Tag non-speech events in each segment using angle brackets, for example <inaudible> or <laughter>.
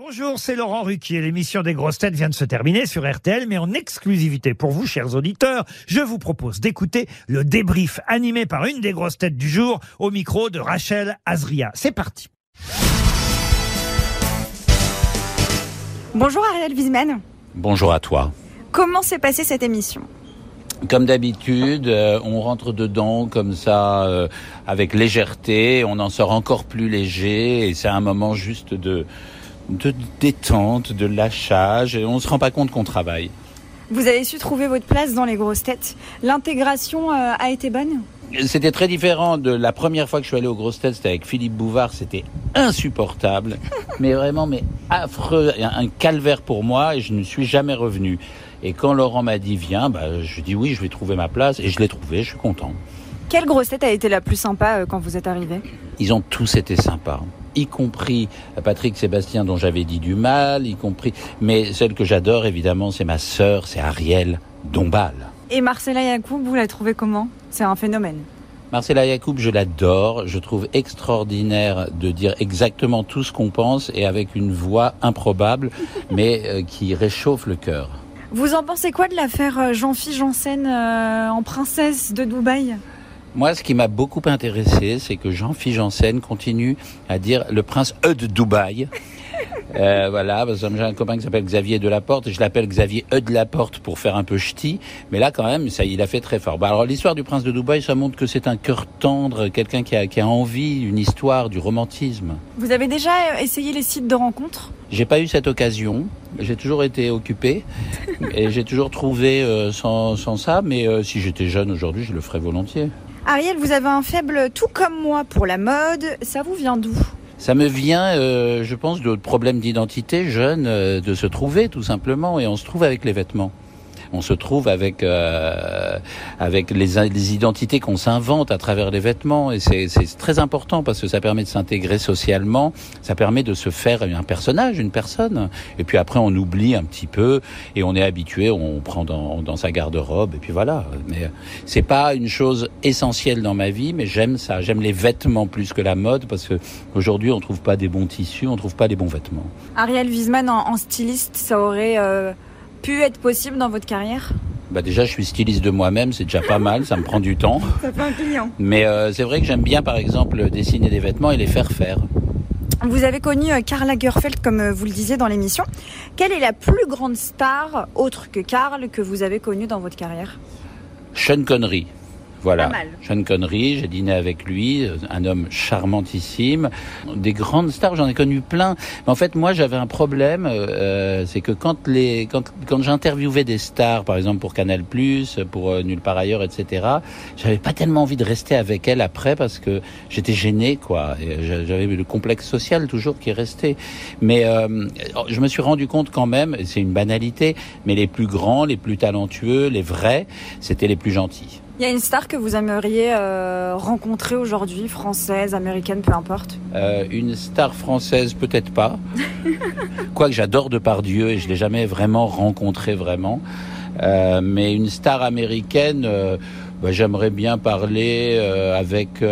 Bonjour, c'est Laurent Ruquier. L'émission des grosses têtes vient de se terminer sur RTL, mais en exclusivité pour vous, chers auditeurs, je vous propose d'écouter le débrief animé par une des grosses têtes du jour au micro de Rachel Azria. C'est parti. Bonjour Ariel Wiesman. Bonjour à toi. Comment s'est passée cette émission? Comme d'habitude, euh, on rentre dedans comme ça, euh, avec légèreté, on en sort encore plus léger, et c'est un moment juste de, de détente, de lâchage, et on se rend pas compte qu'on travaille. Vous avez su trouver votre place dans les grosses têtes. L'intégration euh, a été bonne? C'était très différent de la première fois que je suis allé aux grosses têtes, c'était avec Philippe Bouvard, c'était insupportable, <laughs> mais vraiment, mais affreux, un un calvaire pour moi, et je ne suis jamais revenu. Et quand Laurent m'a dit viens, bah, je dis oui, je vais trouver ma place, et je l'ai trouvé, je suis content. Quelle grosse tête a été la plus sympa euh, quand vous êtes arrivé? Ils ont tous été sympas, y compris Patrick Sébastien dont j'avais dit du mal, y compris. Mais celle que j'adore évidemment, c'est ma sœur, c'est Ariel Dombal. Et Marcella Yacoub, vous la trouvez comment? C'est un phénomène. Marcella Yacoub, je l'adore, je trouve extraordinaire de dire exactement tout ce qu'on pense et avec une voix improbable, <laughs> mais euh, qui réchauffe le cœur. Vous en pensez quoi de l'affaire euh, Jean-Philippe Janssen euh, en princesse de Dubaï? Moi, ce qui m'a beaucoup intéressé, c'est que Jean-Philippe Janssen continue à dire le prince E de Dubaï. <laughs> Euh, voilà, parce que j'ai un copain qui s'appelle Xavier Delaporte, et je l'appelle Xavier E de Laporte pour faire un peu ch'ti, mais là quand même, ça, il a fait très fort. Bah, alors l'histoire du prince de Dubaï, ça montre que c'est un cœur tendre, quelqu'un qui a, qui a envie, une histoire, du romantisme. Vous avez déjà euh, essayé les sites de rencontres? J'ai pas eu cette occasion, j'ai toujours été occupé, <laughs> et j'ai toujours trouvé euh, sans, sans ça, mais euh, si j'étais jeune aujourd'hui, je le ferais volontiers. Ariel, vous avez un faible tout comme moi pour la mode. Ça vous vient d'où? Ça me vient, euh, je pense, de problèmes d'identité jeune, euh, de se trouver tout simplement, et on se trouve avec les vêtements. On se trouve avec euh, avec les, identités qu'on s'invente à travers les vêtements, et c'est c'est très important parce que ça permet de s'intégrer socialement, ça permet de se faire un personnage, une personne, et puis après on oublie un petit peu et on est habitué, on prend dans, dans sa garde-robe, et puis voilà. Mais euh, c'est pas une chose essentielle dans ma vie, mais j'aime ça, j'aime les vêtements plus que la mode parce que aujourd'hui on trouve pas des bons tissus, on trouve pas des bons vêtements. Ariel Wiesman en, en styliste, ça aurait euh, pu être possible dans votre carrière Bah déjà, je suis styliste de moi-même, c'est déjà pas mal, ça me prend du temps. <laughs> Ça fait un client. Mais euh, c'est vrai que j'aime bien, par exemple, dessiner des vêtements et les faire faire. Vous avez connu euh, Karl Lagerfeld, comme euh, vous le disiez dans l'émission. Quelle est la plus grande star, autre que Karl, que vous avez connue dans votre carrière? Sean Connery. Voilà. Sean Connery, j'ai dîné avec lui, euh, un homme charmantissime. Des grandes stars, j'en ai connu plein. Mais en fait, moi, j'avais un problème, euh, c'est que quand les, quand, quand j'interviewais des stars, par exemple pour Canal+, pour euh, Nulle part ailleurs, etc., j'avais pas tellement envie de rester avec elles après parce que j'étais gêné, quoi. J'avais le complexe social toujours qui est resté. Mais euh, je me suis rendu compte quand même, c'est une banalité, mais les plus grands, les plus talentueux, les vrais, c'était les plus gentils. Il y a une star que vous aimeriez euh, rencontrer aujourd'hui, française, américaine, peu importe Euh, une star française, peut-être pas. <laughs> Quoique j'adore Depardieu et je l'ai jamais vraiment rencontré vraiment. Euh, mais une star américaine, bah, j'aimerais bien parler avec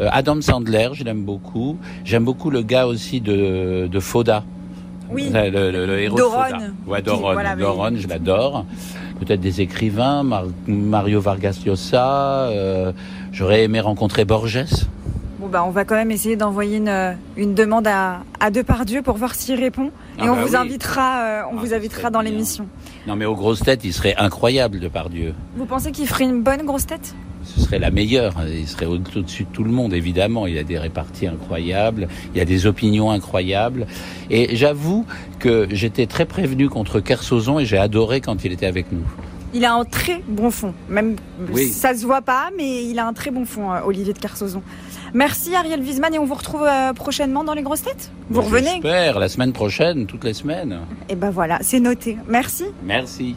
Adam Sandler, je l'aime beaucoup. J'aime beaucoup le gars aussi de, de Foda. Oui. Le, le- le héros Doron. de Foda. Ouais, Doron. Doron, je l'adore. Peut-être des écrivains, Mar- Mario Vargas Llosa. euh, J'aurais aimé rencontrer Borges. Bon bah on va quand même essayer d'envoyer une, une demande à, à Depardieu pour voir s'il répond. Et Ah on bah vous oui. invitera, euh, on Ah, vous invitera dans l'émission. Non, mais aux grosses têtes, il serait incroyable de par Dieu. Vous pensez qu'il ferait une bonne grosse tête? Ce serait la meilleure. Il serait au- au-dessus de tout le monde, évidemment. Il a des réparties incroyables. Il a des opinions incroyables. Et j'avoue que j'étais très prévenu contre Kersozon et j'ai adoré quand il était avec nous. Il a un très bon fond. Même Oui. ça se voit pas, mais il a un très bon fond, euh, Olivier de Carsozon. Merci Ariel Wiesman et on vous retrouve euh, prochainement dans les grosses têtes. Vous revenez J'espère, la semaine prochaine, toutes les semaines. Et ben voilà, c'est noté. Merci. Merci.